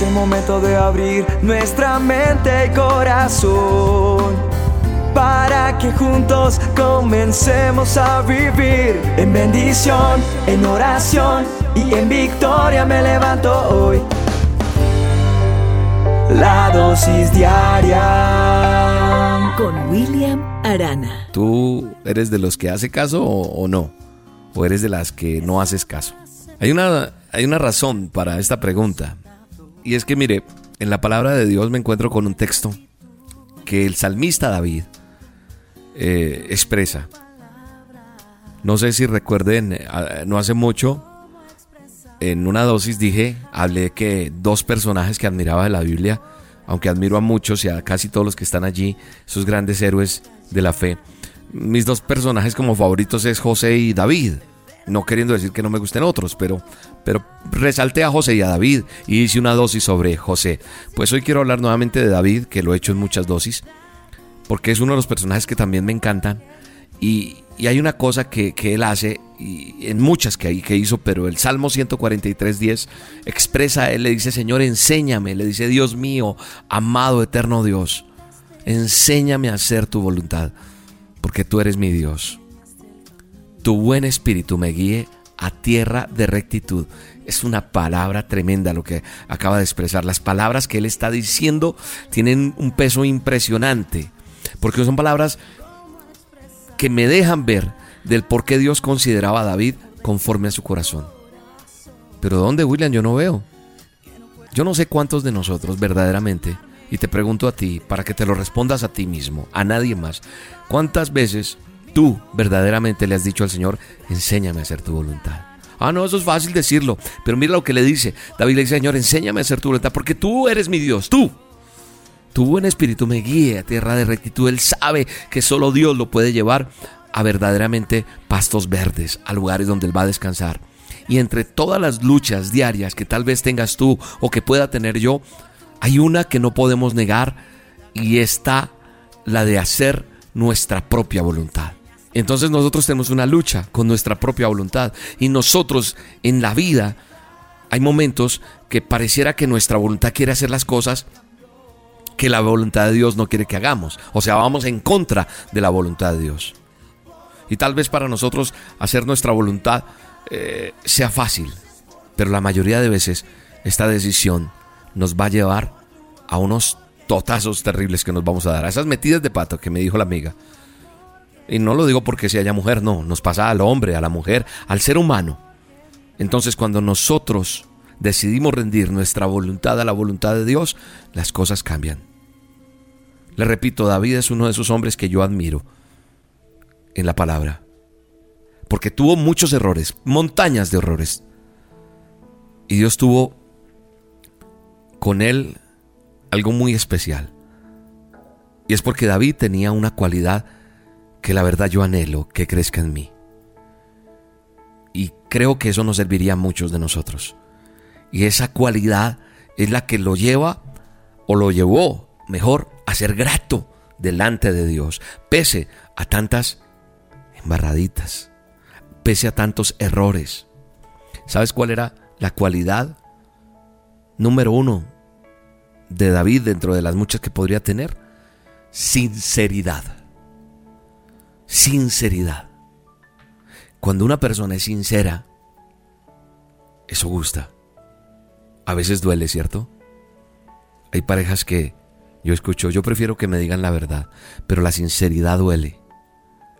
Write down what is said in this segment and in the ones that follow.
Es el momento de abrir nuestra mente y corazón para que juntos comencemos a vivir en bendición, en oración y en victoria me levanto hoy. La dosis diaria con William Arana. ¿Tú eres de los que hace caso o, o no? ¿O eres de las que no haces caso? Hay una, hay una razón para esta pregunta. Y es que mire, en la palabra de Dios me encuentro con un texto que el salmista David eh, expresa. No sé si recuerden, eh, no hace mucho, en una dosis dije, hablé que dos personajes que admiraba de la Biblia, aunque admiro a muchos y a casi todos los que están allí, esos grandes héroes de la fe, mis dos personajes como favoritos es José y David no queriendo decir que no me gusten otros, pero, pero resalté a José y a David y hice una dosis sobre José. Pues hoy quiero hablar nuevamente de David, que lo he hecho en muchas dosis, porque es uno de los personajes que también me encantan. Y, hay una cosa que, él hace, y en muchas que, que hizo, pero el Salmo 143.10 expresa, él le dice, Señor, enséñame, le dice, Dios mío, amado eterno Dios, enséñame a hacer tu voluntad, porque tú eres mi Dios tu buen espíritu me guíe a tierra de rectitud. Es una palabra tremenda lo que acaba de expresar. Las palabras que él está diciendo tienen un peso impresionante, porque son palabras que me dejan ver del por qué Dios consideraba a David conforme a su corazón. Pero ¿dónde, William? Yo no veo. Yo no sé cuántos de nosotros verdaderamente, y te pregunto a ti, para que te lo respondas a ti mismo, a nadie más, ¿cuántas veces tú verdaderamente le has dicho al Señor, enséñame a hacer tu voluntad. Ah, no, eso es fácil decirlo, pero mira lo que le dice. David le dice, Señor, enséñame a hacer tu voluntad, porque tú eres mi Dios, tú. Tu buen espíritu me guíe a tierra de rectitud. Él sabe que solo Dios lo puede llevar a verdaderamente pastos verdes, a lugares donde Él va a descansar. Y entre todas las luchas diarias que tal vez tengas tú o que pueda tener yo, hay una que no podemos negar y está la de hacer nuestra propia voluntad. Entonces nosotros tenemos una lucha con nuestra propia voluntad. Y nosotros en la vida hay momentos que pareciera que nuestra voluntad quiere hacer las cosas que la voluntad de Dios no quiere que hagamos. O sea, vamos en contra de la voluntad de Dios. Y tal vez para nosotros hacer nuestra voluntad eh, sea fácil. Pero la mayoría de veces esta decisión nos va a llevar a unos totazos terribles que nos vamos a dar. A esas metidas de pato que me dijo la amiga. Y no lo digo porque si haya mujer, no, nos pasa al hombre, a la mujer, al ser humano. Entonces cuando nosotros decidimos rendir nuestra voluntad a la voluntad de Dios, las cosas cambian. Le repito, David es uno de esos hombres que yo admiro en la palabra. Porque tuvo muchos errores, montañas de errores. Y Dios tuvo con él algo muy especial. Y es porque David tenía una cualidad que la verdad yo anhelo que crezca en mí. Y creo que eso nos serviría a muchos de nosotros. Y esa cualidad es la que lo lleva o lo llevó, mejor, a ser grato delante de Dios, pese a tantas embarraditas, pese a tantos errores. ¿Sabes cuál era la cualidad número uno de David dentro de las muchas que podría tener? Sinceridad sinceridad. Cuando una persona es sincera, eso gusta. A veces duele, ¿cierto? Hay parejas que yo escucho, yo prefiero que me digan la verdad, pero la sinceridad duele.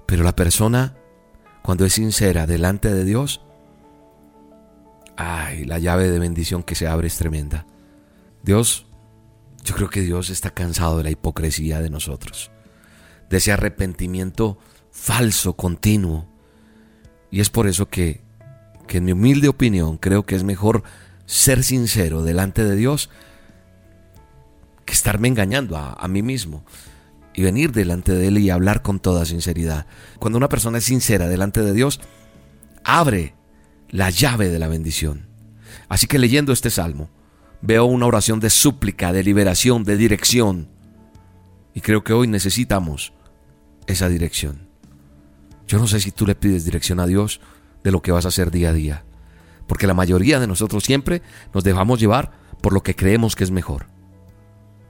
Pero la persona, cuando es sincera delante de Dios, ay, la llave de bendición que se abre es tremenda. Dios, yo creo que Dios está cansado de la hipocresía de nosotros, de ese arrepentimiento falso, continuo. Y es por eso que, que en mi humilde opinión creo que es mejor ser sincero delante de Dios que estarme engañando a, a mí mismo y venir delante de Él y hablar con toda sinceridad. Cuando una persona es sincera delante de Dios, abre la llave de la bendición. Así que leyendo este salmo, veo una oración de súplica, de liberación, de dirección. Y creo que hoy necesitamos esa dirección. Yo no sé si tú le pides dirección a Dios de lo que vas a hacer día a día. Porque la mayoría de nosotros siempre nos dejamos llevar por lo que creemos que es mejor.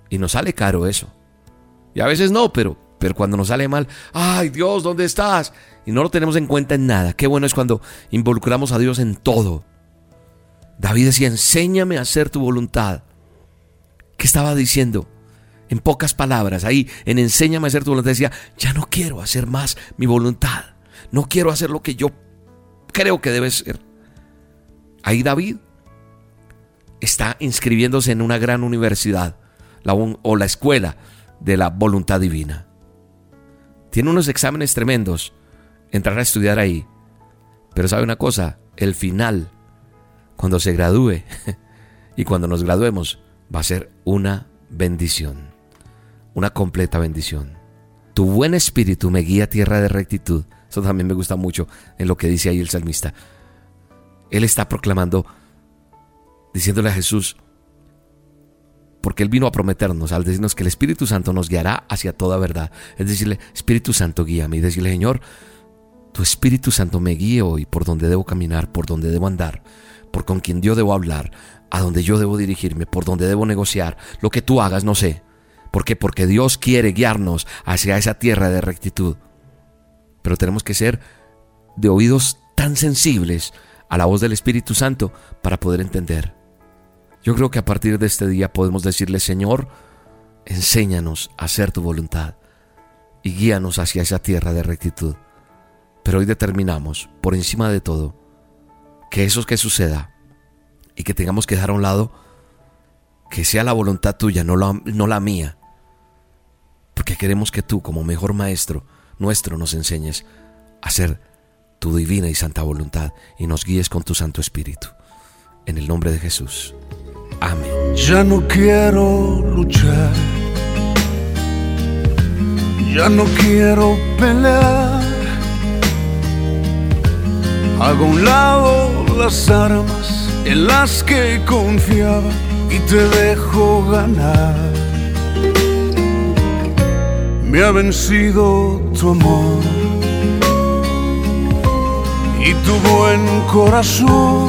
Y nos sale caro eso. Y a veces no, pero, pero cuando nos sale mal, ay Dios, ¿dónde estás? Y no lo tenemos en cuenta en nada. Qué bueno es cuando involucramos a Dios en todo. David decía, enséñame a hacer tu voluntad. ¿Qué estaba diciendo? En pocas palabras, ahí en enséñame a hacer tu voluntad decía, ya no quiero hacer más mi voluntad. No quiero hacer lo que yo creo que debe ser. Ahí David está inscribiéndose en una gran universidad o la escuela de la voluntad divina. Tiene unos exámenes tremendos entrar a estudiar ahí. Pero sabe una cosa, el final, cuando se gradúe y cuando nos graduemos, va a ser una bendición, una completa bendición. Tu buen espíritu me guía a tierra de rectitud. Eso también me gusta mucho en lo que dice ahí el salmista. Él está proclamando, diciéndole a Jesús, porque Él vino a prometernos, al decirnos que el Espíritu Santo nos guiará hacia toda verdad. Es decirle, Espíritu Santo, guíame. Y decirle, Señor, tu Espíritu Santo me guíe hoy por donde debo caminar, por donde debo andar, por con quien yo debo hablar, a donde yo debo dirigirme, por donde debo negociar. Lo que tú hagas, no sé. ¿Por qué? Porque Dios quiere guiarnos hacia esa tierra de rectitud. Pero tenemos que ser de oídos tan sensibles a la voz del Espíritu Santo para poder entender. Yo creo que a partir de este día podemos decirle, Señor, enséñanos a hacer tu voluntad y guíanos hacia esa tierra de rectitud. Pero hoy determinamos, por encima de todo, que eso que suceda y que tengamos que dejar a un lado, que sea la voluntad tuya, no la, no la mía. Queremos que tú, como mejor maestro nuestro, nos enseñes a hacer tu divina y santa voluntad y nos guíes con tu Santo Espíritu. En el nombre de Jesús. Amén. Ya no quiero luchar. Ya no quiero pelear. Hago un lado las armas en las que confiaba y te dejo ganar. Me ha vencido tu amor y tu buen corazón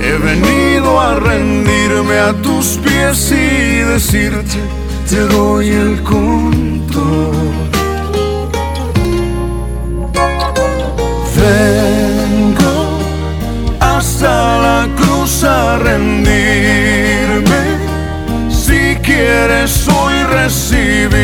He venido a rendirme a tus pies y decirte, te doy el control. Vengo hasta la cruz a rendirme. Quieres hoy recibirme,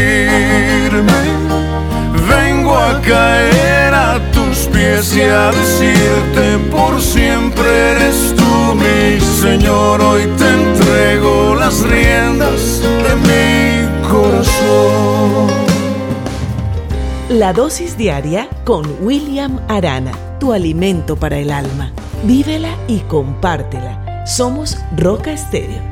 vengo a caer a tus pies y a decirte por siempre eres mi Señor, hoy te entrego las riendas de mi corazón. La dosis diaria con William Arana, tu alimento para el alma. Vívela y compártela. Somos Roca Estéreo